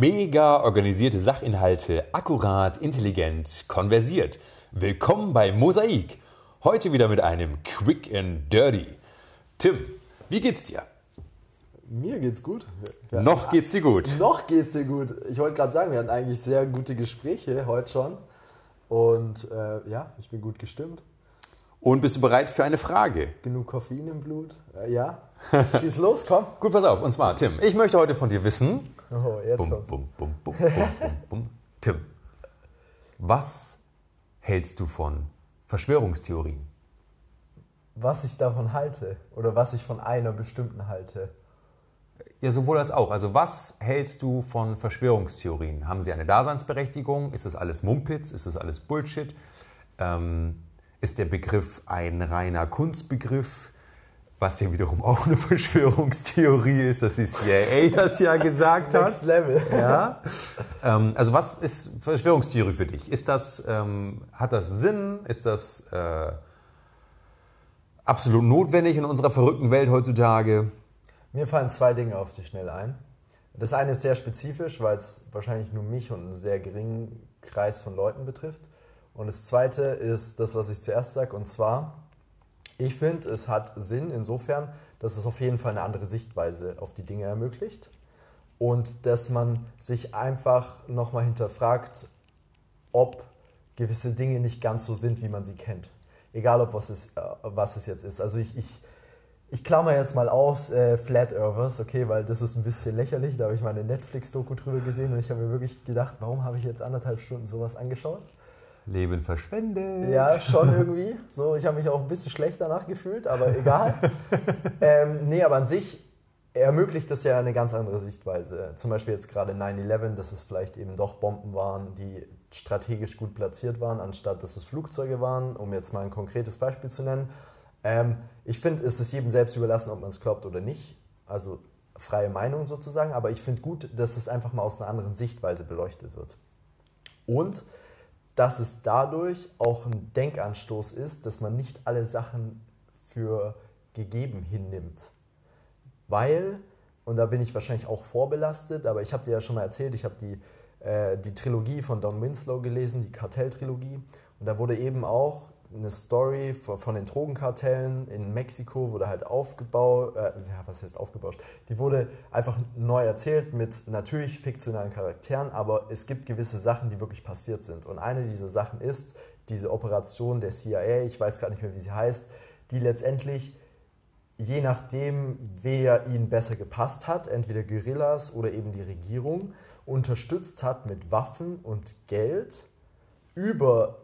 Mega organisierte Sachinhalte, akkurat, intelligent, konversiert. Willkommen bei Mosaik. Heute wieder mit einem Quick and Dirty. Tim, wie geht's dir? Mir geht's gut. Wir noch geht's dir gut. Noch geht's dir gut. Ich wollte gerade sagen, wir hatten eigentlich sehr gute Gespräche heute schon. Und äh, ja, ich bin gut gestimmt. Und bist du bereit für eine Frage? Genug Koffein im Blut? Äh, ja. Schieß los, komm. Gut, pass auf. Und zwar, Tim, ich möchte heute von dir wissen. Oh, jetzt bum, bum, bum, bum, bum, bum, bum. Tim, was hältst du von Verschwörungstheorien? Was ich davon halte oder was ich von einer bestimmten halte. Ja, sowohl als auch. Also was hältst du von Verschwörungstheorien? Haben sie eine Daseinsberechtigung? Ist das alles Mumpitz? Ist das alles Bullshit? Ähm, ist der Begriff ein reiner Kunstbegriff? Was ja wiederum auch eine Verschwörungstheorie ist, dass die CIA das ja gesagt hat. Next Level. Ja. Ähm, also was ist Verschwörungstheorie für dich? Ist das, ähm, hat das Sinn? Ist das äh, absolut notwendig in unserer verrückten Welt heutzutage? Mir fallen zwei Dinge auf die schnell ein. Das eine ist sehr spezifisch, weil es wahrscheinlich nur mich und einen sehr geringen Kreis von Leuten betrifft. Und das zweite ist das, was ich zuerst sage, und zwar, ich finde, es hat Sinn insofern, dass es auf jeden Fall eine andere Sichtweise auf die Dinge ermöglicht und dass man sich einfach nochmal hinterfragt, ob gewisse Dinge nicht ganz so sind, wie man sie kennt. Egal, ob was es, äh, was es jetzt ist. Also ich, ich, ich klammer jetzt mal aus äh, Flat Earthers, okay, weil das ist ein bisschen lächerlich. Da habe ich mal eine Netflix-Doku drüber gesehen und ich habe mir wirklich gedacht, warum habe ich jetzt anderthalb Stunden sowas angeschaut? Leben verschwendet. Ja, schon irgendwie. So, ich habe mich auch ein bisschen schlecht danach gefühlt, aber egal. ähm, nee, aber an sich ermöglicht das ja eine ganz andere Sichtweise. Zum Beispiel jetzt gerade 9-11, dass es vielleicht eben doch Bomben waren, die strategisch gut platziert waren, anstatt dass es Flugzeuge waren, um jetzt mal ein konkretes Beispiel zu nennen. Ähm, ich finde, es ist jedem selbst überlassen, ob man es glaubt oder nicht. Also freie Meinung sozusagen. Aber ich finde gut, dass es einfach mal aus einer anderen Sichtweise beleuchtet wird. Und dass es dadurch auch ein Denkanstoß ist, dass man nicht alle Sachen für gegeben hinnimmt. Weil, und da bin ich wahrscheinlich auch vorbelastet, aber ich habe dir ja schon mal erzählt, ich habe die, äh, die Trilogie von Don Winslow gelesen, die Kartelltrilogie. Und da wurde eben auch eine Story von, den Drogenkartellen in Mexiko, wurde halt aufgebaut, äh, ja, was heißt aufgebauscht? Die wurde einfach neu erzählt mit natürlich fiktionalen Charakteren, aber es gibt gewisse Sachen, die wirklich passiert sind. Und eine dieser Sachen ist diese Operation der CIA, ich weiß gar nicht mehr, wie sie heißt, die letztendlich je nachdem, wer ihnen besser gepasst hat, entweder Guerillas oder eben die Regierung, unterstützt hat mit Waffen und Geld über,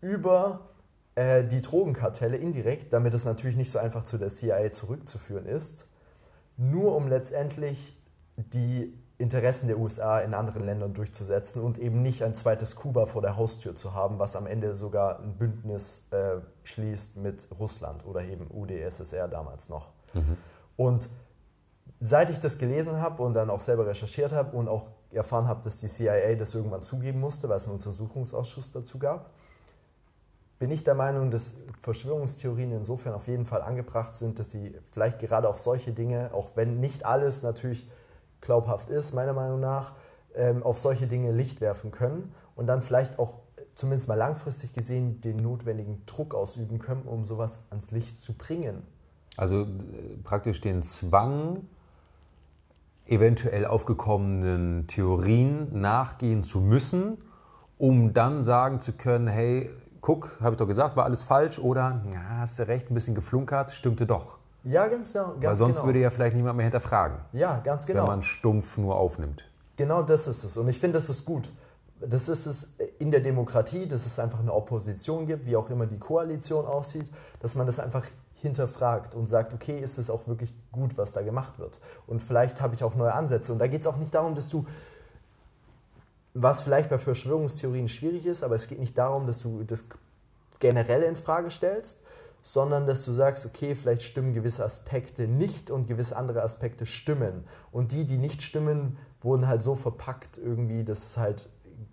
über äh, die Drogenkartelle indirekt, damit es natürlich nicht so einfach zu der CIA zurückzuführen ist, nur um letztendlich die Interessen der USA in anderen Ländern durchzusetzen und eben nicht ein zweites Kuba vor der Haustür zu haben, was am Ende sogar ein Bündnis äh, schließt mit Russland oder eben UdSSR damals noch. Mhm. Und seit ich das gelesen habe und dann auch selber recherchiert habe und auch erfahren habe, dass die CIA das irgendwann zugeben musste, weil es einen Untersuchungsausschuss dazu gab, bin ich der Meinung, dass Verschwörungstheorien insofern auf jeden Fall angebracht sind, dass sie vielleicht gerade auf solche Dinge, auch wenn nicht alles natürlich glaubhaft ist, meiner Meinung nach, ähm, auf solche Dinge Licht werfen können und dann vielleicht auch zumindest mal langfristig gesehen den notwendigen Druck ausüben können, um sowas ans Licht zu bringen. Also äh, praktisch den Zwang, eventuell aufgekommenen Theorien nachgehen zu müssen, um dann sagen zu können, hey, guck, habe ich doch gesagt, war alles falsch oder, ja, hast du recht, ein bisschen geflunkert, stimmte doch. Ja, ganz, genau. Weil sonst genau. würde ja vielleicht niemand mehr hinterfragen. Ja, ganz genau. Wenn man stumpf nur aufnimmt. Genau das ist es. Und ich finde, das ist gut. Das ist es in der Demokratie, dass es einfach eine Opposition gibt, wie auch immer die Koalition aussieht, dass man das einfach hinterfragt und sagt, okay, ist es auch wirklich gut, was da gemacht wird? Und vielleicht habe ich auch neue Ansätze. Und da geht es auch nicht darum, dass du, was vielleicht bei Verschwörungstheorien schwierig ist, aber es geht nicht darum, dass du das generell in Frage stellst, sondern dass du sagst, okay, vielleicht stimmen gewisse Aspekte nicht und gewisse andere Aspekte stimmen. Und die, die nicht stimmen, wurden halt so verpackt irgendwie, dass es halt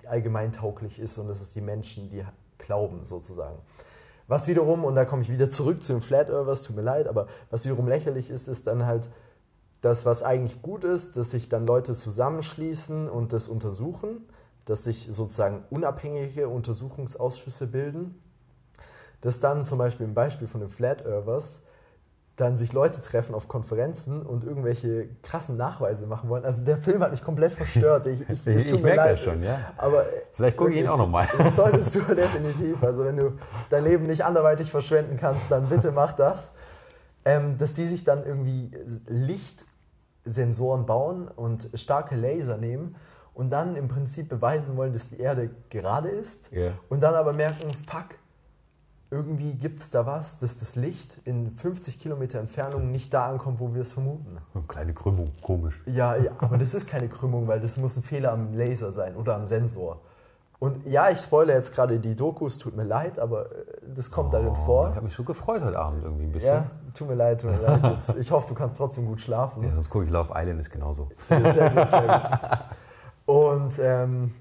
allgemeintauglich ist und dass es die Menschen, die glauben sozusagen. Was wiederum, und da komme ich wieder zurück zu den Flat Earthers, tut mir leid, aber was wiederum lächerlich ist, ist dann halt, dass was eigentlich gut ist, dass sich dann Leute zusammenschließen und das untersuchen, dass sich sozusagen unabhängige Untersuchungsausschüsse bilden, dass dann zum Beispiel im Beispiel von den Flat Earthers dann sich Leute treffen auf Konferenzen und irgendwelche krassen Nachweise machen wollen. Also der Film hat mich komplett verstört. Ich, ich, ich, ich merke das schon, ja. Aber Vielleicht gucke ich ihn auch nochmal. Das solltest du definitiv. Also wenn du dein Leben nicht anderweitig verschwenden kannst, dann bitte mach das. Ähm, dass die sich dann irgendwie Lichtsensoren bauen und starke Laser nehmen und dann im Prinzip beweisen wollen, dass die Erde gerade ist Ja. und dann aber merken, fuck, irgendwie gibt es da was, dass das Licht in 50 Kilometer Entfernung nicht da ankommt, wo wir es vermuten. Eine kleine Krümmung, komisch. Ja, ja, aber das ist keine Krümmung, weil das muss ein Fehler am Laser sein oder am Sensor. Und ja, ich spoilere jetzt gerade die Dokus, tut mir leid, aber äh, das kommt darin Oh, vor. Ich habe mich so gefreut heute Abend irgendwie ein bisschen. Ja, tut mir leid, tut mir leid. Jetzt, ich hoffe, du kannst trotzdem gut schlafen. Ja, sonst gucke ich Love Island ist genauso. Sehr gut, sehr gut. Und ähm,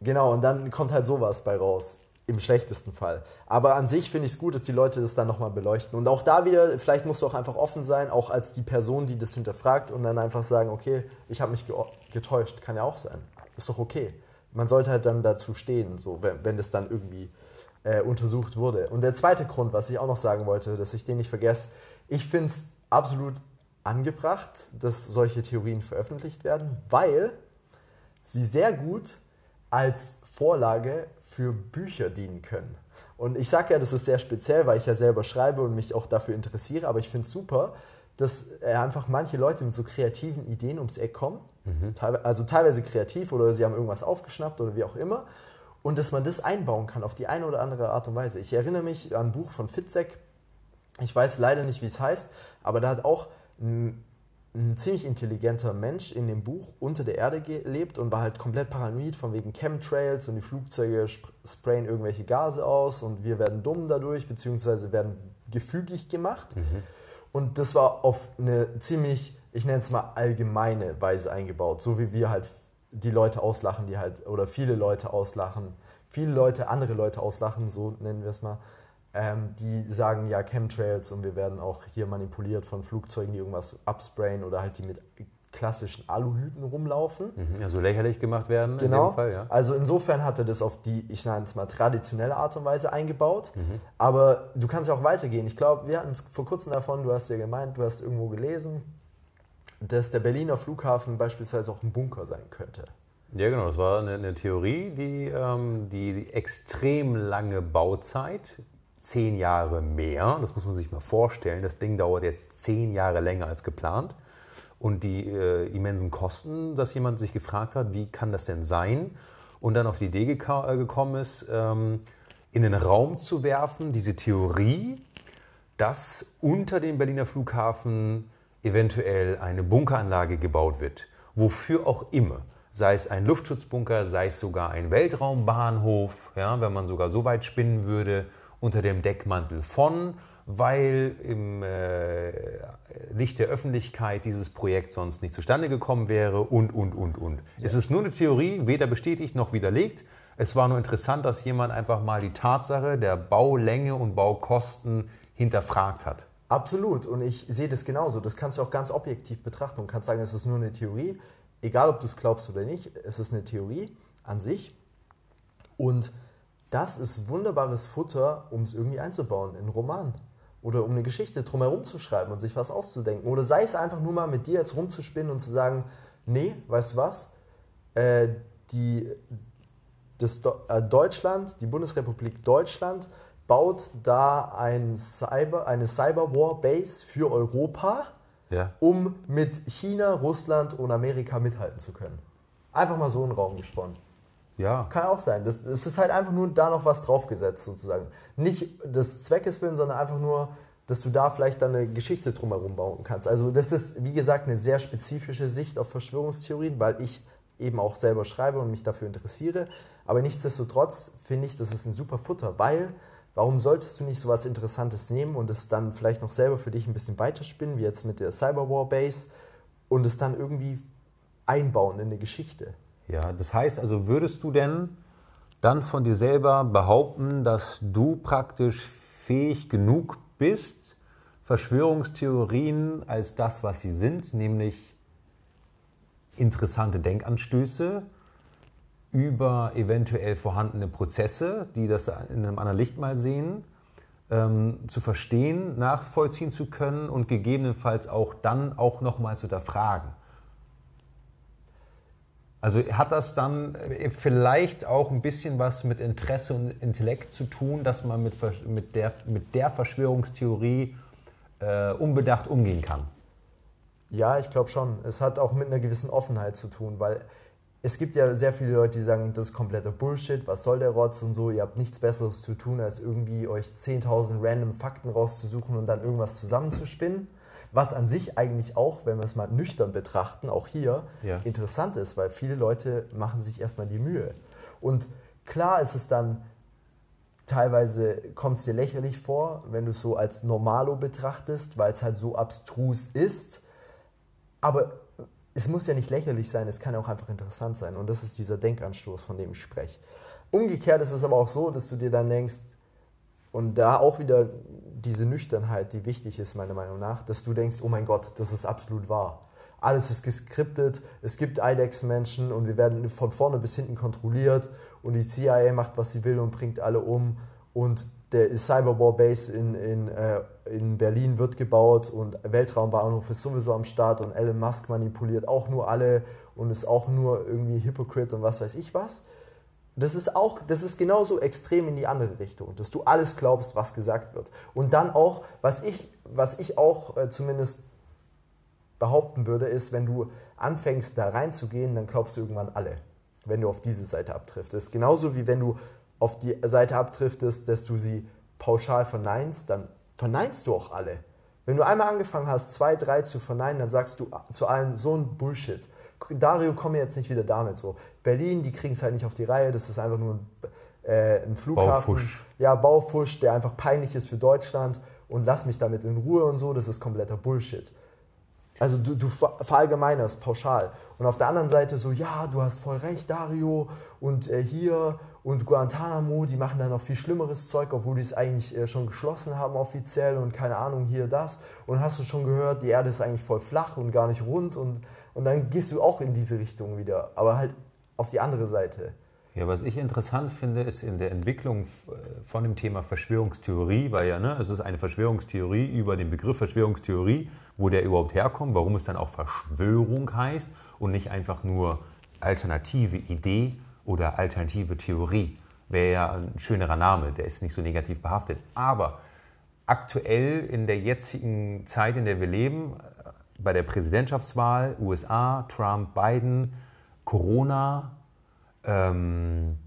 genau, und dann kommt halt sowas bei raus. Im schlechtesten Fall. Aber an sich finde ich es gut, dass die Leute das dann nochmal beleuchten. Und auch da wieder, vielleicht musst du auch einfach offen sein, auch als die Person, die das hinterfragt und dann einfach sagen, okay, ich habe mich ge getäuscht. Kann ja auch sein. Ist doch okay. Man sollte halt dann dazu stehen, so, wenn, wenn das dann irgendwie äh, untersucht wurde. Und der zweite Grund, was ich auch noch sagen wollte, dass ich den nicht vergesse, ich finde es absolut angebracht, dass solche Theorien veröffentlicht werden, weil sie sehr gut als Vorlage für Bücher dienen können. Und ich sage ja, das ist sehr speziell, weil ich ja selber schreibe und mich auch dafür interessiere, aber ich finde es super, dass äh, einfach manche Leute mit so kreativen Ideen ums Eck kommen, Teilwe- also teilweise kreativ oder sie haben irgendwas aufgeschnappt oder wie auch immer, und dass man das einbauen kann auf die eine oder andere Art und Weise. Ich erinnere mich an ein Buch von Fitzek, ich weiß leider nicht, wie es heißt, aber da hat auch ein, ein ziemlich intelligenter Mensch in dem Buch unter der Erde gelebt und war halt komplett paranoid von wegen Chemtrails und die Flugzeuge sp sprayen irgendwelche Gase aus und wir werden dumm dadurch, beziehungsweise werden gefügig gemacht. Und das war auf eine ziemlich, ich nenne es mal allgemeine Weise eingebaut, so wie wir halt die Leute auslachen, die halt, oder viele Leute auslachen, viele Leute andere Leute auslachen, so nennen wir es mal, ähm, die sagen ja Chemtrails und wir werden auch hier manipuliert von Flugzeugen, die irgendwas absprayen oder halt die mit klassischen Aluhüten rumlaufen. Mhm. Ja, so lächerlich gemacht werden in Genau. dem Fall, ja. Also insofern hat er das auf die, ich nenne es mal, traditionelle Art und Weise eingebaut. Mhm. Aber du kannst ja auch weitergehen. Ich glaube, wir hatten es vor kurzem davon, du hast ja gemeint, du hast irgendwo gelesen, dass der Berliner Flughafen beispielsweise auch ein Bunker sein könnte. Ja, genau. Das war eine, eine Theorie, die, ähm, die, die extrem lange Bauzeit, zehn Jahre mehr, das muss man sich mal vorstellen. Das Ding dauert jetzt zehn Jahre länger als geplant. Und die äh, immensen Kosten, dass jemand sich gefragt hat, wie kann das denn sein? Und dann auf die Idee äh, gekommen ist, ähm, in den Raum zu werfen, diese Theorie, dass unter dem Berliner Flughafen eventuell eine Bunkeranlage gebaut wird. Wofür auch immer. Sei es ein Luftschutzbunker, sei es sogar ein Weltraumbahnhof, ja, wenn man sogar so weit spinnen würde, unter dem Deckmantel von, weil im äh, Licht der Öffentlichkeit dieses Projekt sonst nicht zustande gekommen wäre und, und, und, und. Es ist nur eine Theorie, weder bestätigt noch widerlegt. Es war nur interessant, dass jemand einfach mal die Tatsache der Baulänge und Baukosten hinterfragt hat. Absolut. Und ich sehe das genauso. Das kannst du auch ganz objektiv betrachten und kannst sagen, es ist nur eine Theorie. Egal, ob du es glaubst oder nicht, es ist eine Theorie an sich. Und das ist wunderbares Futter, um es irgendwie einzubauen in einen Roman. Oder um eine Geschichte drumherum zu schreiben und sich was auszudenken. Oder sei es einfach nur mal mit dir jetzt rumzuspinnen und zu sagen, nee, weißt du was? Äh, die, das Do äh, Deutschland, die Bundesrepublik Deutschland, baut da ein Cyber, eine Cyberwar-Base für Europa, Ja. um mit China, Russland und Amerika mithalten zu können. Einfach mal so in den Raum gesponnen. Ja. Kann auch sein. Das, das ist halt einfach nur da noch was draufgesetzt sozusagen. Nicht des Zweckes willen, sondern einfach nur, dass du da vielleicht dann eine Geschichte drumherum bauen kannst. Also das ist, wie gesagt, eine sehr spezifische Sicht auf Verschwörungstheorien, weil ich eben auch selber schreibe und mich dafür interessiere. Aber nichtsdestotrotz finde ich, das ist ein super Futter, weil warum solltest du nicht so was Interessantes nehmen und es dann vielleicht noch selber für dich ein bisschen weiterspinnen, wie jetzt mit der Cyberwar Base und es dann irgendwie einbauen in eine Geschichte? Ja, das heißt also, würdest du denn dann von dir selber behaupten, dass du praktisch fähig genug bist, Verschwörungstheorien als das, was sie sind, nämlich interessante Denkanstöße über eventuell vorhandene Prozesse, die das in einem anderen Licht mal sehen, ähm, zu verstehen, nachvollziehen zu können und gegebenenfalls auch dann auch nochmal zu hinterfragen. Also hat das dann äh, vielleicht auch ein bisschen was mit Interesse und Intellekt zu tun, dass man mit, mit, der, mit der Verschwörungstheorie äh, unbedacht umgehen kann? Ja, ich glaube schon. Es hat auch mit einer gewissen Offenheit zu tun, weil es gibt ja sehr viele Leute, die sagen, das ist kompletter Bullshit, was soll der Rotz und so, ihr habt nichts Besseres zu tun, als irgendwie euch 10.000 random Fakten rauszusuchen und dann irgendwas zusammenzuspinnen. Was an sich eigentlich auch, wenn wir es mal nüchtern betrachten, auch hier ja. interessant ist, weil viele Leute machen sich erstmal die Mühe. Und klar ist es dann, teilweise kommt es dir lächerlich vor, wenn du es so als Normalo betrachtest, weil es halt so abstrus ist aber es muss ja nicht lächerlich sein, es kann auch einfach interessant sein. Und das ist dieser Denkanstoß, von dem ich spreche. Umgekehrt ist es aber auch so, dass du dir dann denkst, und da auch wieder diese Nüchternheit, die wichtig ist, meiner Meinung nach, dass du denkst, oh mein Gott, das ist absolut wahr. Alles ist geskriptet, es gibt IDEX-Menschen und wir werden von vorne bis hinten kontrolliert und die CIA macht, was sie will und bringt alle um und der Cyberwar Base in, in, äh, in Berlin wird gebaut und Weltraumbahnhof ist sowieso am Start und Elon Musk manipuliert auch nur alle und ist auch nur irgendwie Hypocrite und was weiß ich was. Das ist auch, das ist genauso extrem in die andere Richtung, dass du alles glaubst, was gesagt wird. Und dann auch, was ich, was ich auch äh, zumindest behaupten würde, ist, wenn du anfängst da reinzugehen, dann glaubst du irgendwann alle, wenn du auf diese Seite abtriffst. Das ist genauso wie wenn du auf die Seite abdriftest, dass du sie pauschal verneinst, dann verneinst du auch alle. Wenn du einmal angefangen hast, zwei, drei zu verneinen, dann sagst du zu allen so ein Bullshit. Dario, komm jetzt nicht wieder damit so. Berlin, die kriegen es halt nicht auf die Reihe, das ist einfach nur ein, äh, ein Flughafen. Baufusch. Ja, Baufusch, der einfach peinlich ist für Deutschland und lass mich damit in Ruhe und so, das ist kompletter Bullshit. Also du, du verallgemeinerst pauschal. Und auf der anderen Seite so, ja, du hast voll recht, Dario, und äh, hier und Guantanamo, die machen da noch viel schlimmeres Zeug, obwohl die es eigentlich äh, schon geschlossen haben offiziell und keine Ahnung, hier das. Und hast du schon gehört, die Erde ist eigentlich voll flach und gar nicht rund und, und dann gehst du auch in diese Richtung wieder, aber halt auf die andere Seite. Ja, was ich interessant finde, ist in der Entwicklung von dem Thema Verschwörungstheorie, weil ja, ne, es ist eine Verschwörungstheorie über den Begriff Verschwörungstheorie, wo der überhaupt herkommt, warum es dann auch Verschwörung heißt und nicht einfach nur alternative Idee oder alternative Theorie. Wäre ja ein schönerer Name, der ist nicht so negativ behaftet. Aber aktuell in der jetzigen Zeit, in der wir leben, bei der Präsidentschaftswahl, USA, Trump, Biden, Corona, ähm,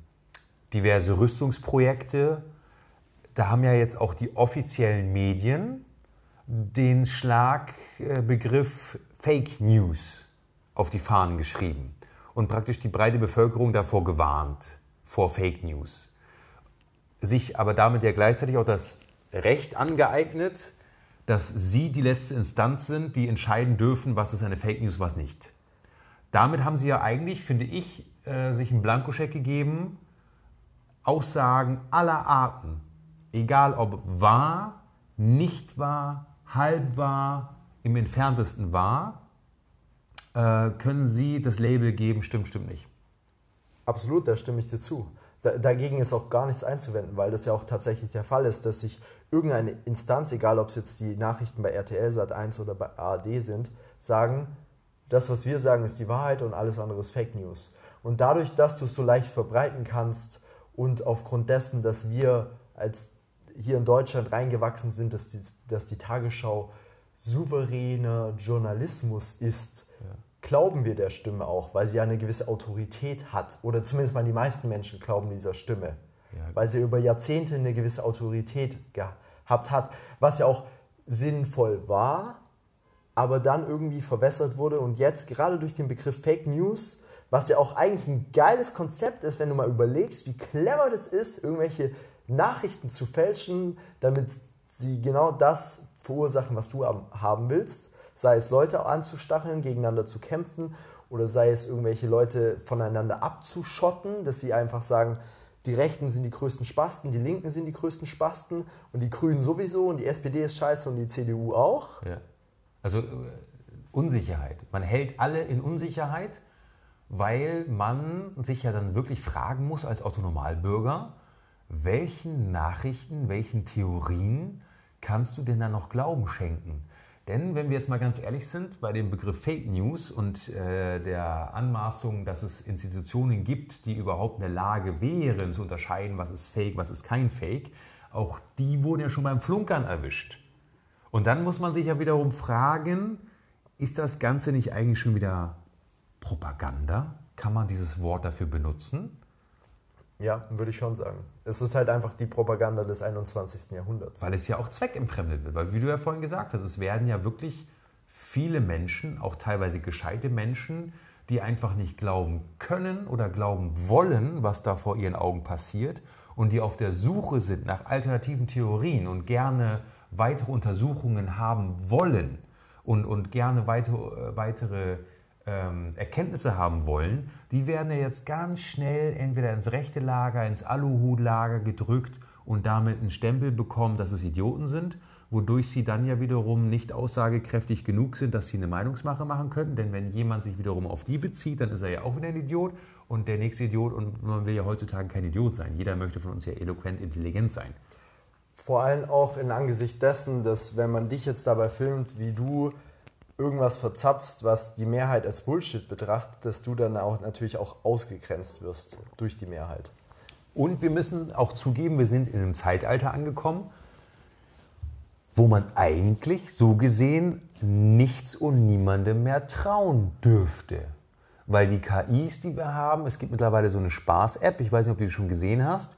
diverse Rüstungsprojekte. Da haben ja jetzt auch die offiziellen Medien den Schlagbegriff Fake News auf die Fahnen geschrieben und praktisch die breite Bevölkerung davor gewarnt, vor Fake News. Sich aber damit ja gleichzeitig auch das Recht angeeignet, dass sie die letzte Instanz sind, die entscheiden dürfen, was ist eine Fake News, was nicht. Damit haben sie ja eigentlich, finde ich, äh, sich einen Blankoscheck gegeben, Aussagen aller Arten, egal ob wahr, nicht wahr, halb wahr, im entferntesten wahr, können Sie das Label geben, stimmt, stimmt nicht. Absolut, da stimme ich dir zu. Da, dagegen ist auch gar nichts einzuwenden, weil das ja auch tatsächlich der Fall ist, dass sich irgendeine Instanz, egal ob es jetzt die Nachrichten bei RTL Sat 1 oder bei ARD sind, sagen, das, was wir sagen, ist die Wahrheit und alles andere ist Fake News. Und dadurch, dass du es so leicht verbreiten kannst und aufgrund dessen, dass wir als hier in Deutschland reingewachsen sind, dass die, dass die Tagesschau souveräner Journalismus ist. Glauben wir der Stimme auch, weil sie ja eine gewisse Autorität hat. Oder zumindest mal die meisten Menschen glauben dieser Stimme. Ja. Weil sie über Jahrzehnte eine gewisse Autorität gehabt hat, was ja auch sinnvoll war, aber dann irgendwie verwässert wurde und jetzt gerade durch den Begriff Fake News was ja auch eigentlich ein geiles Konzept ist, wenn du mal überlegst, wie clever das ist, irgendwelche Nachrichten zu fälschen, damit sie genau das verursachen, was du haben willst. Sei es Leute anzustacheln, gegeneinander zu kämpfen oder sei es irgendwelche Leute voneinander abzuschotten, dass sie einfach sagen, die Rechten sind die größten Spasten, die Linken sind die größten Spasten und die Grünen sowieso und die SPD ist scheiße und die CDU auch. Ja. Also äh, Unsicherheit. Man hält alle in Unsicherheit, weil man sich ja dann wirklich fragen muss als Autonomalbürger, welchen Nachrichten, welchen Theorien kannst du denn da noch Glauben schenken? Denn wenn wir jetzt mal ganz ehrlich sind, bei dem Begriff Fake News und äh, der Anmaßung, dass es Institutionen gibt, die überhaupt in der Lage wären zu unterscheiden, was ist Fake, was ist kein Fake, auch die wurden ja schon beim Flunkern erwischt. Und dann muss man sich ja wiederum fragen, ist das Ganze nicht eigentlich schon wieder Propaganda? Kann man dieses Wort dafür benutzen? Ja, würde ich schon sagen. Es ist halt einfach die Propaganda des 21. Jahrhunderts. Weil es ja auch zweckentfremdet wird. Weil, wie du ja vorhin gesagt hast, es werden ja wirklich viele Menschen, auch teilweise gescheite Menschen, die einfach nicht glauben können oder glauben wollen, was da vor ihren Augen passiert und die auf der Suche sind nach alternativen Theorien und gerne weitere Untersuchungen haben wollen und, und gerne weitere, weitere ähm, Erkenntnisse haben wollen, die werden ja jetzt ganz schnell entweder ins rechte Lager, ins Aluhutlager gedrückt und damit einen Stempel bekommen, dass es Idioten sind, wodurch sie dann ja wiederum nicht aussagekräftig genug sind, dass sie eine Meinungsmache machen könnten. Denn wenn jemand sich wiederum auf die bezieht, dann ist er ja auch wieder ein Idiot und der nächste Idiot und man will ja heutzutage kein Idiot sein. Jeder möchte von uns ja eloquent, intelligent sein. Vor allem auch in Angesicht dessen, dass wenn man dich jetzt dabei filmt, wie du irgendwas verzapfst, was die Mehrheit als Bullshit betrachtet, dass du dann auch natürlich auch ausgegrenzt wirst durch die Mehrheit. Und wir müssen auch zugeben, wir sind in einem Zeitalter angekommen, wo man eigentlich so gesehen nichts und niemandem mehr trauen dürfte. Weil die KIs, die wir haben, es gibt mittlerweile so eine Spaß-App, ich weiß nicht, ob du die schon gesehen hast,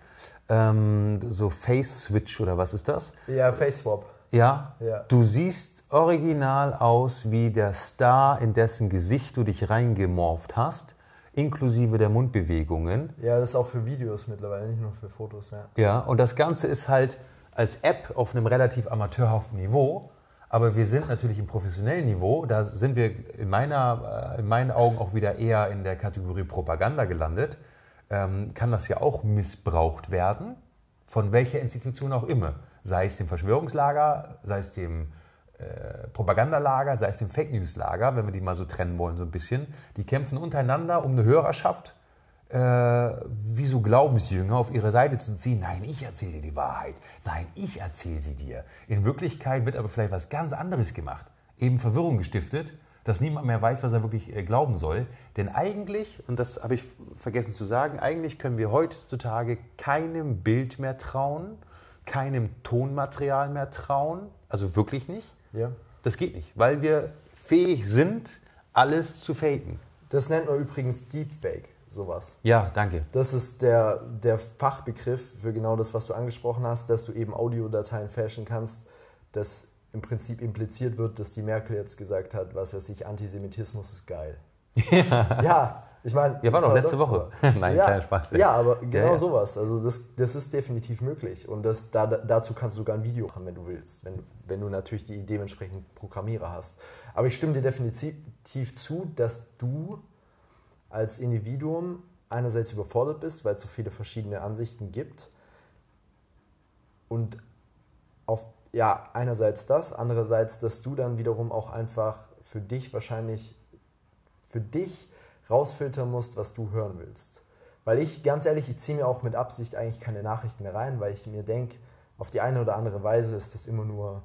ähm, so Face Switch oder was ist das? Ja, Face Swap. Ja, ja. du siehst original aus wie der Star, in dessen Gesicht du dich reingemorpht hast, inklusive der Mundbewegungen. Ja, das ist auch für Videos mittlerweile, nicht nur für Fotos. Ja, ja und das Ganze ist halt als App auf einem relativ amateurhaften Niveau. Aber wir sind natürlich im professionellen Niveau. Da sind wir in, meiner, äh, in meinen Augen auch wieder eher in der Kategorie Propaganda gelandet. Ähm, kann das ja auch missbraucht werden, von welcher Institution auch immer. Sei es dem Verschwörungslager, sei es dem äh, Propagandalager, sei es im Fake News Lager, wenn wir die mal so trennen wollen, so ein bisschen, die kämpfen untereinander um eine Hörerschaft, äh, wie so Glaubensjünger auf ihre Seite zu ziehen. Nein, ich erzähle dir die Wahrheit. Nein, ich erzähle sie dir. In Wirklichkeit wird aber vielleicht was ganz anderes gemacht. Eben Verwirrung gestiftet, dass niemand mehr weiß, was er wirklich äh, glauben soll. Denn eigentlich, und das habe ich vergessen zu sagen, eigentlich können wir heutzutage keinem Bild mehr trauen, keinem Tonmaterial mehr trauen, also wirklich nicht. Ja. Das geht nicht, weil wir fähig sind, alles zu faken. Das nennt man übrigens Deepfake, sowas. Ja, danke. Das ist der, der Fachbegriff für genau das, was du angesprochen hast, dass du eben Audiodateien fälschen kannst, dass im Prinzip impliziert wird, dass die Merkel jetzt gesagt hat, was er sich Antisemitismus ist geil. Ja, ja ich meine. Ja, war doch letzte Woche. Nein, ja, kleiner Spaß. Ja, aber genau ja. sowas. Also das, das ist definitiv möglich. Und das, da, dazu kannst du sogar ein Video machen, wenn du willst. Wenn, wenn du natürlich die dementsprechend Programmierer hast. Aber ich stimme dir definitiv zu, dass du als Individuum einerseits überfordert bist, weil es so viele verschiedene Ansichten gibt. Und auf, ja, einerseits das, andererseits, dass du dann wiederum auch einfach für dich wahrscheinlich, für dich rausfiltern musst, was du hören willst. Weil ich, ganz ehrlich, ich ziehe mir auch mit Absicht eigentlich keine Nachrichten mehr rein, weil ich mir denke, auf die eine oder andere Weise ist das immer nur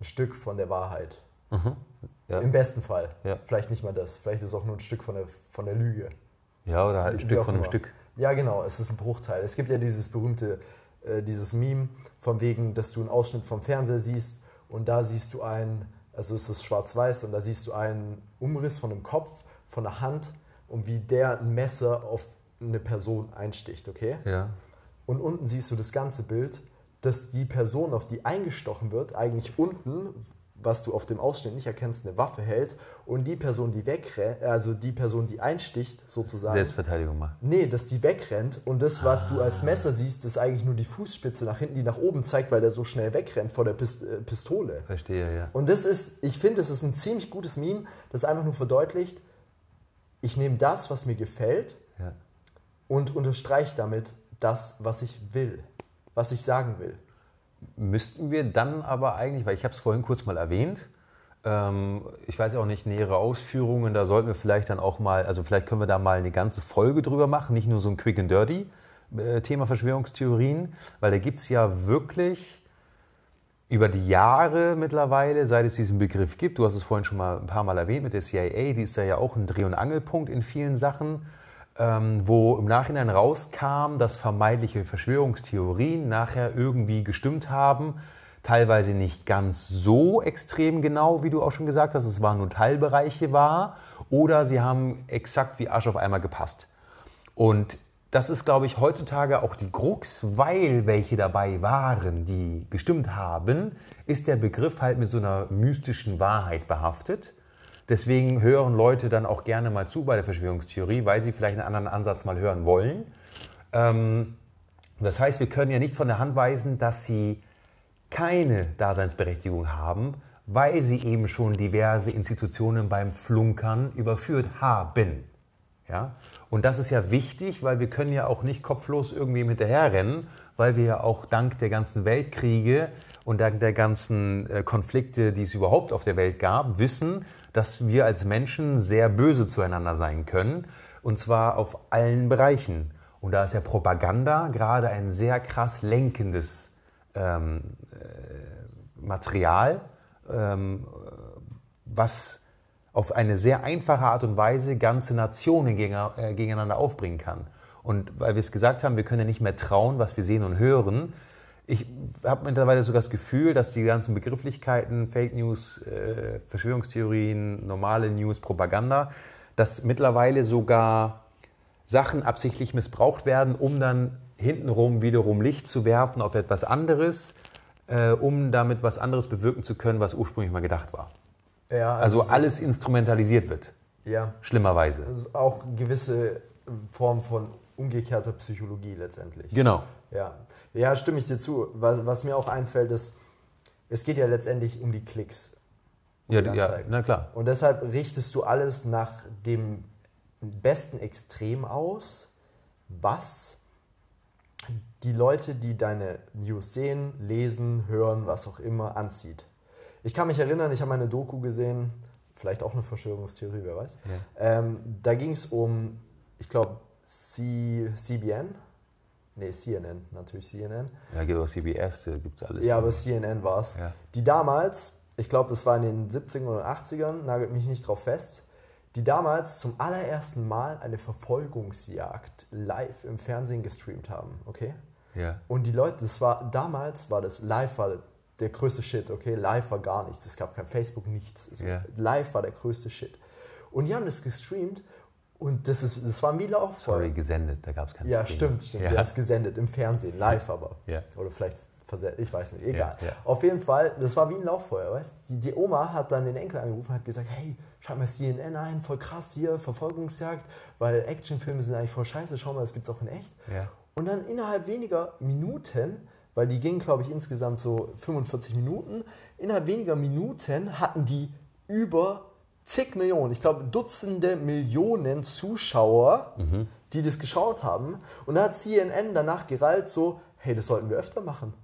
ein Stück von der Wahrheit. Mhm. Ja. Im besten Fall. Ja. Vielleicht nicht mal das. Vielleicht ist es auch nur ein Stück von der, von der Lüge. Ja, oder halt ein Stück von einem Stück. Ja, genau. Es ist ein Bruchteil. Es gibt ja dieses berühmte, äh, dieses Meme von wegen, dass du einen Ausschnitt vom Fernseher siehst und da siehst du einen, also es ist schwarz-weiß und da siehst du einen Umriss von einem Kopf von der Hand und wie der ein Messer auf eine Person einsticht, okay? Ja. Und unten siehst du das ganze Bild, dass die Person, auf die eingestochen wird, eigentlich unten, was du auf dem Ausschnitt nicht erkennst, eine Waffe hält und die Person, die wegrennt, also die Person, die einsticht, sozusagen. Selbstverteidigung macht. Nee, dass die wegrennt und das, was ah. du als Messer siehst, ist eigentlich nur die Fußspitze nach hinten, die nach oben zeigt, weil der so schnell wegrennt vor der Pist äh, Pistole. Verstehe, ja. Und das ist, ich finde, das ist ein ziemlich gutes Meme, das einfach nur verdeutlicht, ich nehme das, was mir gefällt ja. und unterstreiche damit das, was ich will, was ich sagen will. Müssten wir dann aber eigentlich, weil ich habe es vorhin kurz mal erwähnt, ähm, ich weiß auch nicht, nähere Ausführungen, da sollten wir vielleicht dann auch mal, also vielleicht können wir da mal eine ganze Folge drüber machen, nicht nur so ein Quick and Dirty äh, Thema Verschwörungstheorien, weil da gibt es ja wirklich über die Jahre mittlerweile, seit es diesen Begriff gibt, du hast es vorhin schon mal ein paar Mal erwähnt mit der CIA, die ist ja auch ein Dreh- und Angelpunkt in vielen Sachen, ähm, wo im Nachhinein rauskam, dass vermeintliche Verschwörungstheorien nachher irgendwie gestimmt haben. Teilweise nicht ganz so extrem genau, wie du auch schon gesagt hast, es waren nur Teilbereiche war, oder sie haben exakt wie Arsch auf einmal gepasst. Und das ist, glaube ich, heutzutage auch die Krux, weil welche dabei waren, die gestimmt haben, ist der Begriff halt mit so einer mystischen Wahrheit behaftet. Deswegen hören Leute dann auch gerne mal zu bei der Verschwörungstheorie, weil sie vielleicht einen anderen Ansatz mal hören wollen. Ähm, das heißt, wir können ja nicht von der Hand weisen, dass sie keine Daseinsberechtigung haben, weil sie eben schon diverse Institutionen beim Flunkern überführt haben. Ja? Und das ist ja wichtig, weil wir können ja auch nicht kopflos irgendwie hinterherrennen, weil wir ja auch dank der ganzen Weltkriege und dank der ganzen äh, Konflikte, die es überhaupt auf der Welt gab, wissen, dass wir als Menschen sehr böse zueinander sein können. Und zwar auf allen Bereichen. Und da ist ja Propaganda gerade ein sehr krass lenkendes ähm, äh, Material, ähm, was auf eine sehr einfache Art und Weise ganze Nationen äh, gegeneinander aufbringen kann. Und weil wir es gesagt haben, wir können ja nicht mehr trauen, was wir sehen und hören. Ich habe mittlerweile sogar das Gefühl, dass die ganzen Begrifflichkeiten, Fake News, äh, Verschwörungstheorien, normale News, Propaganda, dass mittlerweile sogar Sachen absichtlich missbraucht werden, um dann hintenrum wiederum Licht zu werfen auf etwas anderes, äh, um damit was anderes bewirken zu können, was ursprünglich mal gedacht war. Ja, also, also alles instrumentalisiert wird. Ja. Schlimmerweise. Also auch gewisse Form von umgekehrter Psychologie letztendlich. Genau. Ja, ja stimme ich dir zu. Was, was mir auch einfällt, ist, es geht ja letztendlich um die Klicks. Um ja, die ja, na klar. Und deshalb richtest du alles nach dem besten Extrem aus, was die Leute, die deine News sehen, lesen, hören, was auch immer, anzieht. Ich kann mich erinnern, ich habe eine Doku gesehen, vielleicht auch eine Verschwörungstheorie, wer weiß. Ja. Ähm, da ging es um, ich glaube, CBN. Nee, CNN, natürlich CNN. Ja, gibt auch CBS, gibt es alles. Ja, aber CNN war es. Ja. Die damals, ich glaube, das war in den 70ern oder 80ern, nagelt mich nicht drauf fest, die damals zum allerersten Mal eine Verfolgungsjagd live im Fernsehen gestreamt haben, okay? Ja. Und die Leute, das war damals war das live war der größte Shit, okay? Live war gar nichts. Es gab kein Facebook, nichts. Also yeah. Live war der größte Shit. Und die haben das gestreamt und das, ist, das war wie Lauffeuer. Sorry, gesendet, da gab es kein Ja, Stream. stimmt, stimmt. Ja. Die haben es gesendet, im Fernsehen, live aber. Ja. Oder vielleicht ich weiß nicht, egal. Ja, ja. Auf jeden Fall, das war wie ein Lauffeuer, weißt die, die Oma hat dann den Enkel angerufen und hat gesagt, hey, schau mal CNN ein, voll krass hier, Verfolgungsjagd, weil Actionfilme sind eigentlich voll scheiße, schau mal, das gibt es auch in echt. Ja. Und dann innerhalb weniger Minuten weil die gingen, glaube ich, insgesamt so 45 Minuten. Innerhalb weniger Minuten hatten die über zig Millionen, ich glaube Dutzende Millionen Zuschauer, mhm. die das geschaut haben. Und da hat CNN danach gerallt so, hey, das sollten wir öfter machen.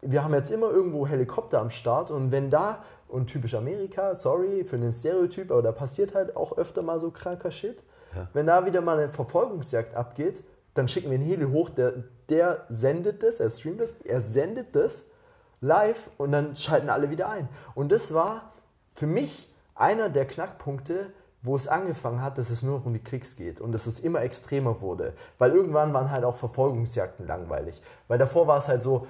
Wir haben jetzt immer irgendwo Helikopter am Start und wenn da, und typisch Amerika, sorry für den Stereotyp, aber da passiert halt auch öfter mal so kranker Shit. Ja. Wenn da wieder mal eine Verfolgungsjagd abgeht, dann schicken wir einen Heli hoch, der, der sendet das, er streamt das, er sendet das live und dann schalten alle wieder ein. Und das war für mich einer der Knackpunkte, wo es angefangen hat, dass es nur um die Klicks geht und dass es immer extremer wurde. Weil irgendwann waren halt auch Verfolgungsjagden langweilig. Weil davor war es halt so,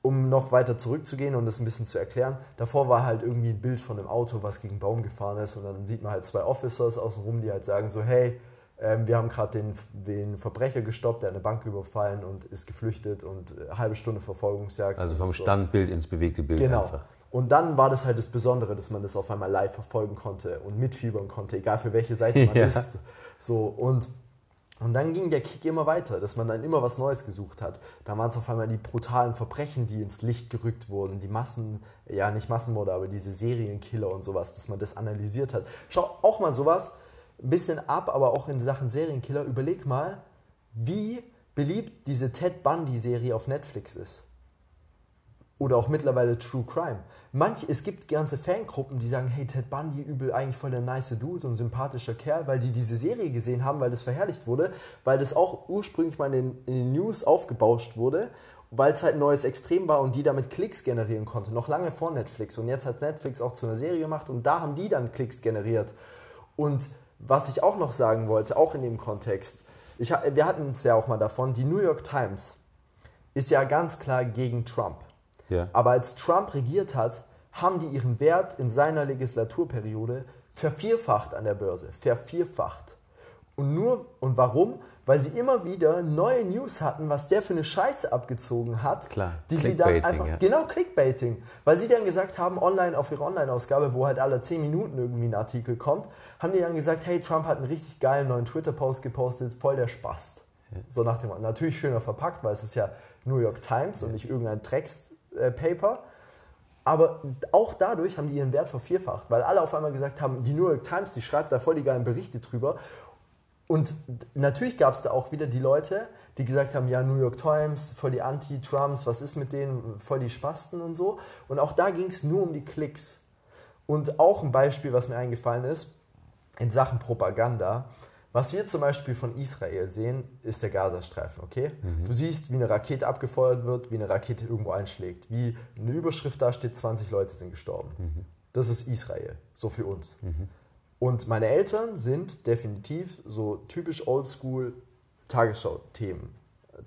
um noch weiter zurückzugehen und das ein bisschen zu erklären, davor war halt irgendwie ein Bild von einem Auto, was gegen einen Baum gefahren ist und dann sieht man halt zwei Officers außenrum, die halt sagen so, hey, wir haben gerade den, den Verbrecher gestoppt, der eine Bank überfallen und ist geflüchtet und eine äh, halbe Stunde Verfolgungsjagd. Also vom so. Standbild ins bewegte Bild genau. einfach. Und dann war das halt das Besondere, dass man das auf einmal live verfolgen konnte und mitfiebern konnte, egal für welche Seite man ja. ist. So, und, und dann ging der Kick immer weiter, dass man dann immer was Neues gesucht hat. Da waren es auf einmal die brutalen Verbrechen, die ins Licht gerückt wurden, die Massen, ja nicht Massenmorde, aber diese Serienkiller und sowas, dass man das analysiert hat. Schau, auch mal sowas, ein bisschen ab, aber auch in Sachen Serienkiller, überleg mal, wie beliebt diese Ted Bundy-Serie auf Netflix ist. Oder auch mittlerweile True Crime. Manch, es gibt ganze Fangruppen, die sagen, hey, Ted Bundy übel eigentlich voll der nice Dude und sympathischer Kerl, weil die diese Serie gesehen haben, weil das verherrlicht wurde, weil das auch ursprünglich mal in den, in den News aufgebauscht wurde, weil es halt ein neues Extrem war und die damit Klicks generieren konnte, noch lange vor Netflix. Und jetzt hat Netflix auch zu einer Serie gemacht und da haben die dann Klicks generiert. Und was ich auch noch sagen wollte, auch in dem Kontext, ich, wir hatten es ja auch mal davon, die New York Times ist ja ganz klar gegen Trump. Ja. Aber als Trump regiert hat, haben die ihren Wert in seiner Legislaturperiode vervierfacht an der Börse. Vervierfacht. Und nur, und warum? Weil sie immer wieder neue News hatten, was der für eine Scheiße abgezogen hat. Klar. Die sie dann einfach, ja. genau, Clickbaiting. Weil sie dann gesagt haben, online auf ihrer Online-Ausgabe, wo halt alle 10 Minuten irgendwie ein Artikel kommt, haben die dann gesagt, hey, Trump hat einen richtig geilen neuen Twitter-Post gepostet, voll der Spast. So nach dem. Natürlich schöner verpackt, weil es ist ja New York Times und nicht irgendein Drecks-Paper. Aber auch dadurch haben die ihren Wert vervierfacht, weil alle auf einmal gesagt haben, die New York Times, die schreibt da voll die geilen Berichte drüber. Und natürlich gab es da auch wieder die Leute, die gesagt haben, ja, New York Times, voll die Anti-Trumps, was ist mit denen, voll die Spasten und so. Und auch da ging es nur um die Klicks. Und auch ein Beispiel, was mir eingefallen ist, in Sachen Propaganda. Was wir zum Beispiel von Israel sehen, ist der Gazastreifen, okay? Du siehst, wie eine Rakete abgefeuert wird, wie eine Rakete irgendwo einschlägt, wie eine Überschrift da steht, 20 Leute sind gestorben. Das ist Israel, so für uns. Und meine Eltern sind definitiv so typisch oldschool Tagesschau-Themen.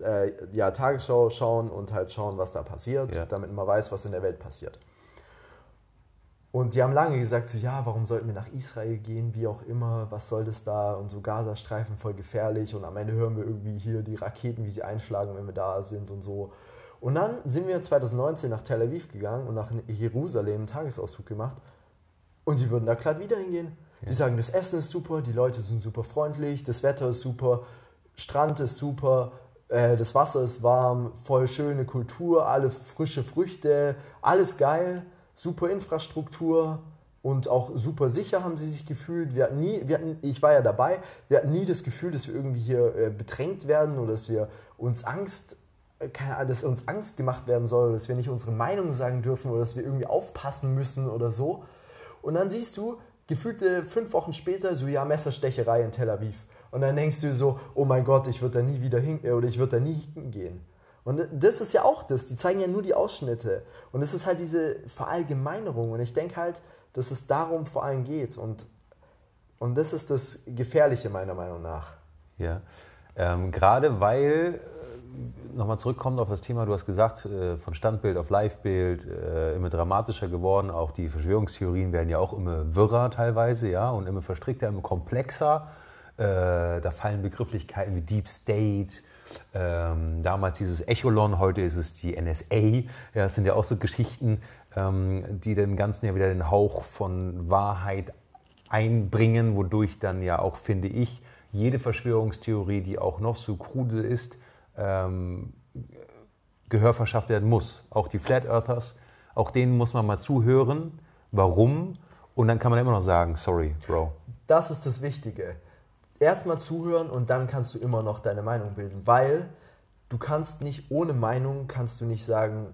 Äh, ja, Tagesschau schauen und halt schauen, was da passiert, Ja. damit man weiß, was in der Welt passiert. Und die haben lange gesagt, so, ja, warum sollten wir nach Israel gehen, wie auch immer, was soll das da und so Gazastreifen voll gefährlich und am Ende hören wir irgendwie hier die Raketen, wie sie einschlagen, wenn wir da sind und so. Und dann sind wir 2019 nach Tel Aviv gegangen und nach Jerusalem einen Tagesausflug gemacht und die würden da glatt wieder hingehen. Die sagen, das Essen ist super, die Leute sind super freundlich, das Wetter ist super, Strand ist super, äh, das Wasser ist warm, voll schöne Kultur, alle frische Früchte, alles geil, super Infrastruktur und auch super sicher haben sie sich gefühlt. Wir hatten nie, wir hatten, ich war ja dabei, wir hatten nie das Gefühl, dass wir irgendwie hier äh, bedrängt werden oder dass wir uns Angst äh, keine Ahnung, dass uns Angst gemacht werden soll, dass wir nicht unsere Meinung sagen dürfen oder dass wir irgendwie aufpassen müssen oder so. Und dann siehst du, gefühlte fünf Wochen später, so ja, Messerstecherei in Tel Aviv. Und dann denkst du so, oh mein Gott, ich würde da nie wieder hin, äh, oder ich würde da nie hingehen. Und das ist ja auch das, die zeigen ja nur die Ausschnitte. Und es ist halt diese Verallgemeinerung. Und ich denke halt, dass es darum vor allem geht. Und, und das ist das Gefährliche meiner Meinung nach. Ja, ähm, gerade weil, nochmal zurückkommt auf das Thema, du hast gesagt, äh, von Standbild auf Livebild, äh, immer dramatischer geworden, auch die Verschwörungstheorien werden ja auch immer wirrer teilweise, ja, und immer verstrickter, immer komplexer. Äh, da fallen Begrifflichkeiten wie Deep State, ähm, damals dieses Echolon, heute ist es die NSA. Ja, das sind ja auch so Geschichten, ähm, die dem Ganzen ja wieder den Hauch von Wahrheit einbringen, wodurch dann ja auch, finde ich, jede Verschwörungstheorie, die auch noch so krude ist, ähm, Gehör verschafft werden muss. Auch die Flat Earthers, auch denen muss man mal zuhören, warum, und dann kann man immer noch sagen, sorry, Bro. Das ist das Wichtige. Erstmal zuhören und dann kannst du immer noch deine Meinung bilden, weil du kannst nicht ohne Meinung kannst du nicht sagen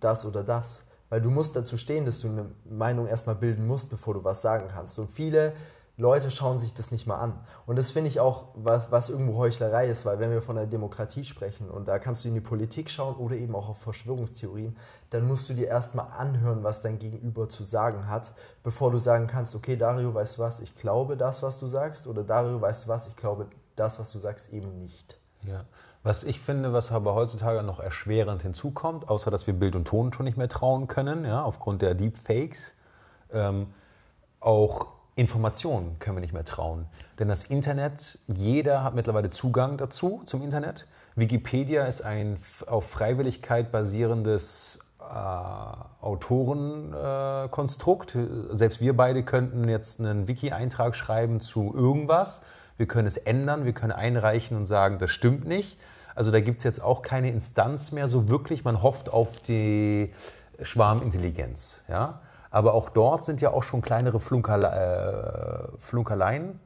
das oder das, weil du musst dazu stehen, dass du eine Meinung erstmal bilden musst, bevor du was sagen kannst. Und viele Leute schauen sich das nicht mal an. Und das finde ich auch, was, was irgendwo Heuchlerei ist, weil wenn wir von der Demokratie sprechen und da kannst du in die Politik schauen oder eben auch auf Verschwörungstheorien, dann musst du dir erstmal anhören, was dein Gegenüber zu sagen hat, bevor du sagen kannst, okay, Dario, weißt du was, ich glaube das, was du sagst, oder Dario, weißt du was, ich glaube das, was du sagst, eben nicht. Ja. Was ich finde, was aber heutzutage noch erschwerend hinzukommt, außer dass wir Bild und Ton schon nicht mehr trauen können, ja, aufgrund der Deepfakes, ähm, auch Informationen können wir nicht mehr trauen. Denn das Internet, jeder hat mittlerweile Zugang dazu, zum Internet. Wikipedia ist ein auf Freiwilligkeit basierendes äh, Autorenkonstrukt. Selbst wir beide könnten jetzt einen Wiki-Eintrag schreiben zu irgendwas. Wir können es ändern, wir können einreichen und sagen, das stimmt nicht. Also da gibt es jetzt auch keine Instanz mehr so wirklich. Man hofft auf die Schwarmintelligenz. Ja? Aber auch dort sind ja auch schon kleinere Flunkerle äh, Flunkerleien,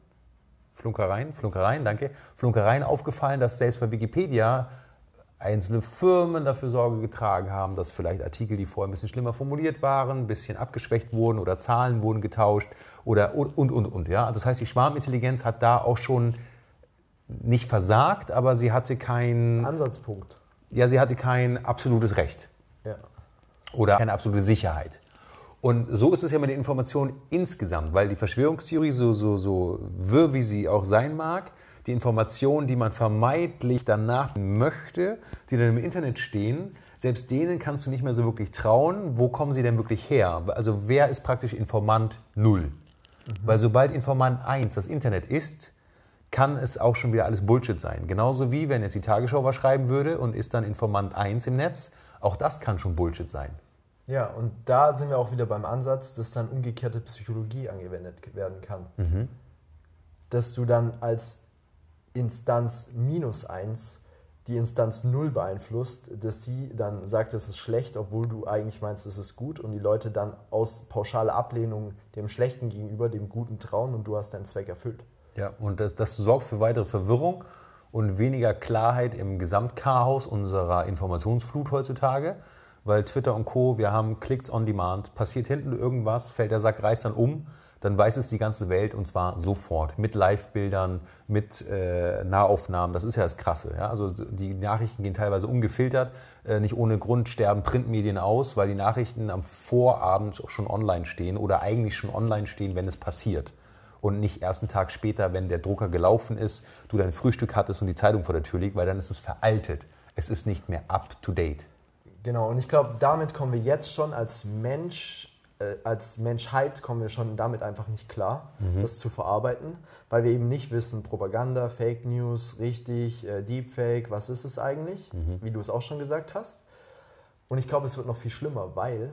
Flunkereien, Flunkereien, danke, Flunkereien aufgefallen, dass selbst bei Wikipedia einzelne Firmen dafür Sorge getragen haben, dass vielleicht Artikel, die vorher ein bisschen schlimmer formuliert waren, ein bisschen abgeschwächt wurden oder Zahlen wurden getauscht oder und, und, und. und ja? Das heißt, die Schwarmintelligenz hat da auch schon nicht versagt, aber sie hatte kein... Ansatzpunkt. Ja, sie hatte kein absolutes Recht. Ja. Oder keine absolute Sicherheit. Und so ist es ja mit der Information insgesamt, weil die Verschwörungstheorie, so, so, so wirr wie sie auch sein mag, die Informationen, die man vermeintlich danach möchte, die dann im Internet stehen, selbst denen kannst du nicht mehr so wirklich trauen. Wo kommen sie denn wirklich her? Also wer ist praktisch Informant 0? Mhm. Weil sobald Informant 1 das Internet ist, kann es auch schon wieder alles Bullshit sein. Genauso wie wenn jetzt die Tagesschau was schreiben würde und ist dann Informant 1 im Netz, auch das kann schon Bullshit sein. Ja, und da sind wir auch wieder beim Ansatz, dass dann umgekehrte Psychologie angewendet werden kann. Mhm. Dass du dann als Instanz minus 1 die Instanz 0 beeinflusst, dass sie dann sagt, es ist schlecht, obwohl du eigentlich meinst, es ist gut und die Leute dann aus pauschaler Ablehnung dem Schlechten gegenüber dem Guten trauen und du hast deinen Zweck erfüllt. Ja, und das, das sorgt für weitere Verwirrung und weniger Klarheit im Gesamtchaos unserer Informationsflut heutzutage weil Twitter und Co., wir haben Klicks on Demand, passiert hinten irgendwas, fällt der Sack Reis dann um, dann weiß es die ganze Welt und zwar sofort. Mit Live-Bildern, mit äh, Nahaufnahmen, das ist ja das Krasse. Ja? Also die Nachrichten gehen teilweise ungefiltert, äh, nicht ohne Grund sterben Printmedien aus, weil die Nachrichten am Vorabend schon online stehen oder eigentlich schon online stehen, wenn es passiert. Und nicht erst einen Tag später, wenn der Drucker gelaufen ist, du dein Frühstück hattest und die Zeitung vor der Tür liegt, weil dann ist es veraltet. Es ist nicht mehr up to date. Genau, und ich glaube, damit kommen wir jetzt schon als Mensch, äh, als Menschheit kommen wir schon damit einfach nicht klar, mhm. das zu verarbeiten, weil wir eben nicht wissen, Propaganda, Fake News, richtig, äh, Deepfake, was ist es eigentlich, mhm. wie du es auch schon gesagt hast. Und ich glaube, es wird noch viel schlimmer, weil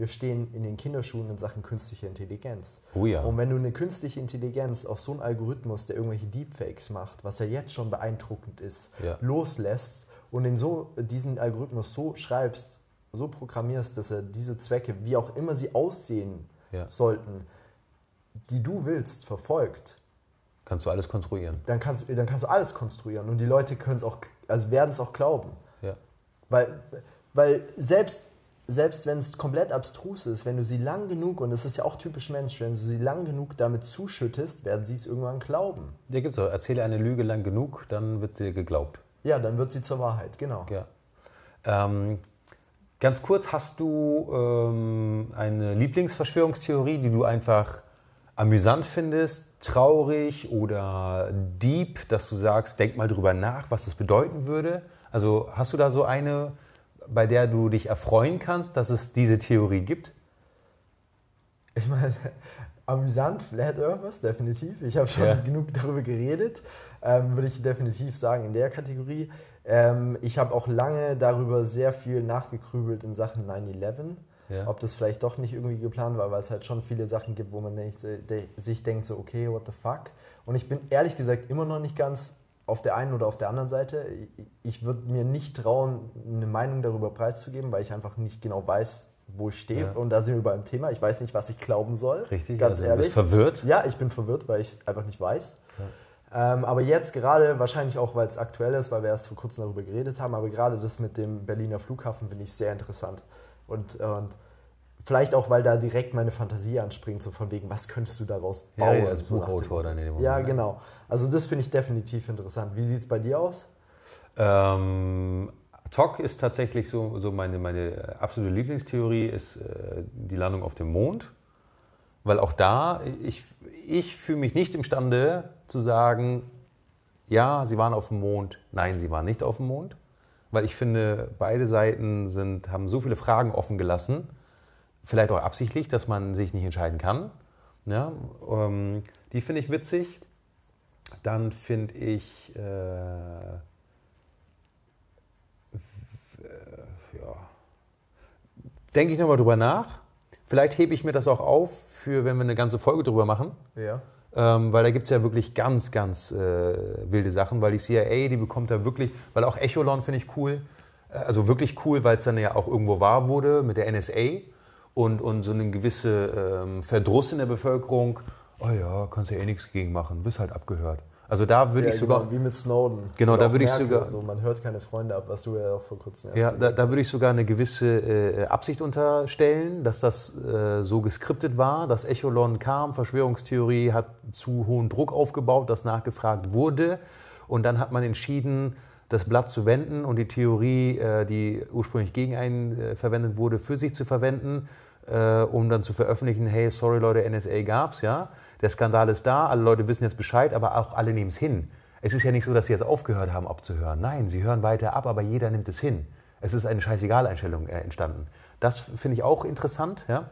wir stehen in den Kinderschuhen in Sachen künstliche Intelligenz. Oh ja. Und wenn du eine künstliche Intelligenz auf so einen Algorithmus, der irgendwelche Deepfakes macht, was ja jetzt schon beeindruckend ist, ja. loslässt, und den so, diesen Algorithmus so schreibst, so programmierst, dass er diese Zwecke, wie auch immer sie aussehen ja. sollten, die du willst, verfolgt. Kannst du alles konstruieren. Dann kannst, dann kannst du alles konstruieren und die Leute können es auch, also werden es auch glauben. Ja. Weil, weil selbst, selbst wenn es komplett abstrus ist, wenn du sie lang genug, und das ist ja auch typisch Mensch, wenn du sie lang genug damit zuschüttest, werden sie es irgendwann glauben. Ja, gibt's auch. Erzähle eine Lüge lang genug, dann wird dir geglaubt. Ja, dann wird sie zur Wahrheit, genau. Ja. Ähm, ganz kurz, hast du ähm, eine Lieblingsverschwörungstheorie, die du einfach amüsant findest, traurig oder deep, dass du sagst, denk mal drüber nach, was das bedeuten würde? Also hast du da so eine, bei der du dich erfreuen kannst, dass es diese Theorie gibt? Ich meine, amüsant, Flat Earthers, definitiv. Ich habe schon ja. genug darüber geredet, ähm, würde ich definitiv sagen in der Kategorie. Ähm, ich habe auch lange darüber sehr viel nachgekrübelt in Sachen 9-11. Ja. Ob das vielleicht doch nicht irgendwie geplant war, weil es halt schon viele Sachen gibt, wo man nicht, de, sich denkt, so, okay, what the fuck. Und ich bin ehrlich gesagt immer noch nicht ganz auf der einen oder auf der anderen Seite. Ich, ich würde mir nicht trauen, eine Meinung darüber preiszugeben, weil ich einfach nicht genau weiß, wo ich stehe. Ja. Und da sind wir beim Thema. Ich weiß nicht, was ich glauben soll. Richtig, ganz also ehrlich. Du bist verwirrt? Ja, ich bin verwirrt, weil ich es einfach nicht weiß. Ja. Ähm, aber jetzt gerade, wahrscheinlich auch, weil es aktuell ist, weil wir erst vor kurzem darüber geredet haben, aber gerade das mit dem Berliner Flughafen finde ich sehr interessant. Und, und vielleicht auch, weil da direkt meine Fantasie anspringt, so von wegen, was könntest du daraus bauen? Ja, ja als so Buchautor dann in dem Moment. Ja, genau. Also das finde ich definitiv interessant. Wie sieht es bei dir aus? Ähm, TOC ist tatsächlich so, so meine, meine absolute Lieblingstheorie, ist äh, die Landung auf dem Mond. Weil auch da, ich, ich fühle mich nicht imstande zu sagen, ja, sie waren auf dem Mond, nein, sie waren nicht auf dem Mond. Weil ich finde, beide Seiten sind, haben so viele Fragen offen gelassen, vielleicht auch absichtlich, dass man sich nicht entscheiden kann. Ja, ähm, die finde ich witzig. Dann finde ich... Äh, ja, denke ich nochmal drüber nach. Vielleicht hebe ich mir das auch auf, für wenn wir eine ganze Folge drüber machen. Ja. Ähm, weil da gibt es ja wirklich ganz, ganz äh, wilde Sachen, weil die CIA, die bekommt da wirklich, weil auch Echolon finde ich cool, äh, also wirklich cool, weil es dann ja auch irgendwo wahr wurde mit der NSA und, und so eine gewisse ähm, Verdruss in der Bevölkerung, oh ja, kannst ja eh nichts gegen machen, bist halt abgehört. Also da würde Ja, ich sogar, genau, wie mit Snowden. Genau, da würde ich sogar- So, man hört keine Freunde ab, was du ja auch vor kurzem erst ja, da, da würde ich sogar eine gewisse äh, Absicht unterstellen, dass das äh, so geskriptet war, dass Echolon kam, Verschwörungstheorie hat zu hohen Druck aufgebaut, dass nachgefragt wurde und dann hat man entschieden, das Blatt zu wenden und die Theorie, äh, die ursprünglich gegen einen äh, verwendet wurde, für sich zu verwenden, äh, um dann zu veröffentlichen, hey, sorry Leute, NSA gab's, ja. Der Skandal ist da, alle Leute wissen jetzt Bescheid, aber auch alle nehmen es hin. Es ist ja nicht so, dass sie jetzt aufgehört haben abzuhören. Nein, sie hören weiter ab, aber jeder nimmt es hin. Es ist eine Scheißegal-Einstellung äh, entstanden. Das finde ich auch interessant, ja.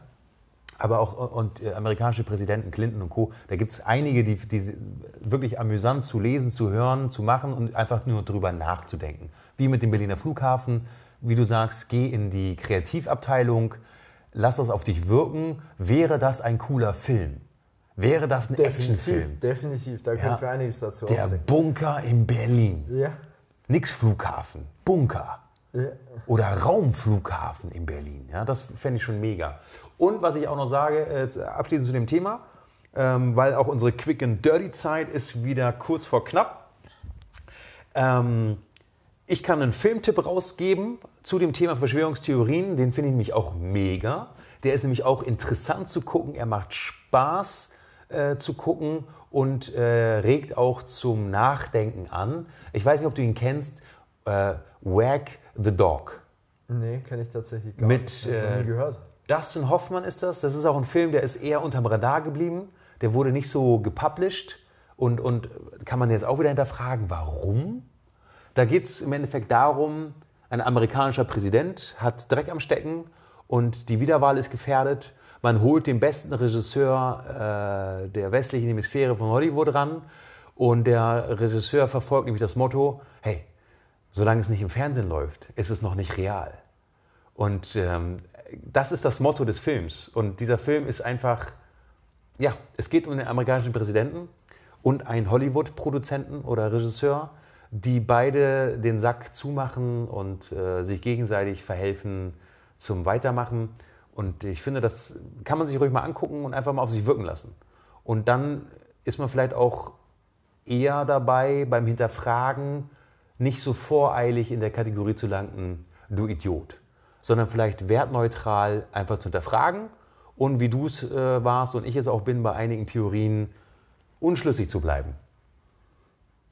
Aber auch und äh, amerikanische Präsidenten Clinton und Co. Da gibt es einige, die, die wirklich amüsant zu lesen, zu hören, zu machen und einfach nur drüber nachzudenken. Wie mit dem Berliner Flughafen, wie du sagst, geh in die Kreativabteilung, lass das auf dich wirken. Wäre das ein cooler Film? Wäre das ein Actionfilm? Definitiv, definitiv. Da Ja. könnte mir einiges dazu Der ausdenken. Bunker in Berlin. Ja. Nix Flughafen, Bunker. ja. Oder Raumflughafen in Berlin. Ja, das fände ich schon mega. Und was ich auch noch sage, äh, abschließend zu dem Thema, ähm, weil auch unsere Quick and Dirty Zeit ist wieder kurz vor knapp. Ähm, ich kann einen Filmtipp rausgeben zu dem Thema Verschwörungstheorien. Den finde ich nämlich auch mega. Der ist nämlich auch interessant zu gucken. Er macht Spaß äh, zu gucken und äh, regt auch zum Nachdenken an. Ich weiß nicht, ob du ihn kennst. Äh, Wag the Dog. Nee, kenne ich tatsächlich gar Mit, nicht. Hab ich noch äh, nie gehört. Dustin Hoffmann ist das. Das ist auch ein Film, der ist eher unterm Radar geblieben. Der wurde nicht so gepublished. Und, und kann man jetzt auch wieder hinterfragen, warum? Da geht es im Endeffekt darum, ein amerikanischer Präsident hat Dreck am Stecken und die Wiederwahl ist gefährdet. Man holt den besten Regisseur äh, der westlichen Hemisphäre von Hollywood ran und der Regisseur verfolgt nämlich das Motto, hey, solange es nicht im Fernsehen läuft, ist es noch nicht real. Und ähm, das ist das Motto des Films. Und dieser Film ist einfach, ja, es geht um den amerikanischen Präsidenten und einen Hollywood-Produzenten oder Regisseur, die beide den Sack zumachen und äh, sich gegenseitig verhelfen zum Weitermachen. Und ich finde, das kann man sich ruhig mal angucken und einfach mal auf sich wirken lassen. Und dann ist man vielleicht auch eher dabei beim Hinterfragen, nicht so voreilig in der Kategorie zu landen, du Idiot, sondern vielleicht wertneutral einfach zu hinterfragen und wie du es äh, warst und ich es auch bin, bei einigen Theorien unschlüssig zu bleiben.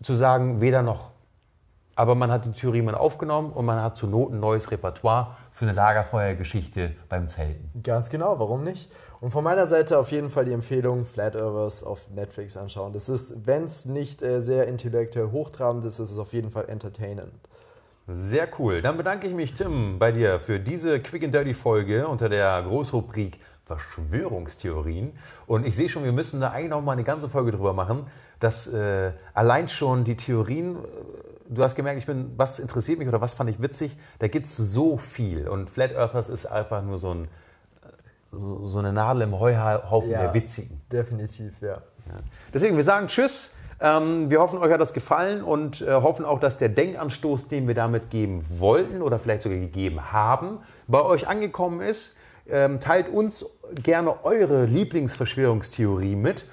Zu sagen, weder noch. Aber man hat die Theorie mal aufgenommen und man hat zur Not ein neues Repertoire für eine Lagerfeuergeschichte beim Zelten. Ganz genau, warum nicht? Und von meiner Seite auf jeden Fall die Empfehlung, Flat Earthers auf Netflix anschauen. Das ist, wenn es nicht äh, sehr intellektuell hochtrabend ist, ist es auf jeden Fall entertainend. Sehr cool. Dann bedanke ich mich, Tim, bei dir für diese Quick and Dirty Folge unter der Großrubrik Verschwörungstheorien. Und ich sehe schon, wir müssen da eigentlich noch mal eine ganze Folge drüber machen, dass äh, allein schon die Theorien, äh, du hast gemerkt, ich bin, was interessiert mich oder was fand ich witzig, da gibt es so viel. Und Flat Earthers ist einfach nur so, ein, äh, so, so eine Nadel im Heuhaufen der Witzigen. Definitiv, ja. Ja. Deswegen, wir sagen Tschüss. Ähm, wir hoffen, euch hat das gefallen und äh, hoffen auch, dass der Denkanstoß, den wir damit geben wollten oder vielleicht sogar gegeben haben, bei euch angekommen ist. Ähm, teilt uns gerne eure Lieblingsverschwörungstheorie mit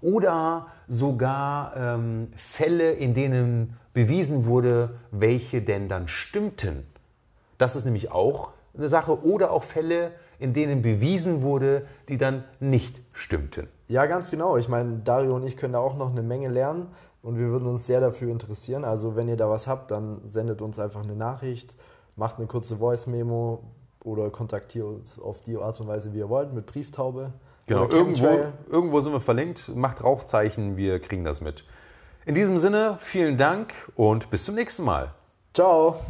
oder sogar ähm, Fälle, in denen bewiesen wurde, welche denn dann stimmten. Das ist nämlich auch eine Sache. Oder auch Fälle, in denen bewiesen wurde, die dann nicht stimmten. Ja, ganz genau. Ich meine, Dario und ich können da auch noch eine Menge lernen und wir würden uns sehr dafür interessieren. Also, wenn ihr da was habt, dann sendet uns einfach eine Nachricht, macht eine kurze Voice-Memo oder kontaktiert uns auf die Art und Weise, wie ihr wollt, mit Brieftaube. Genau, irgendwo, irgendwo sind wir verlinkt. Macht Rauchzeichen, wir kriegen das mit. In diesem Sinne, vielen Dank und bis zum nächsten Mal. Ciao!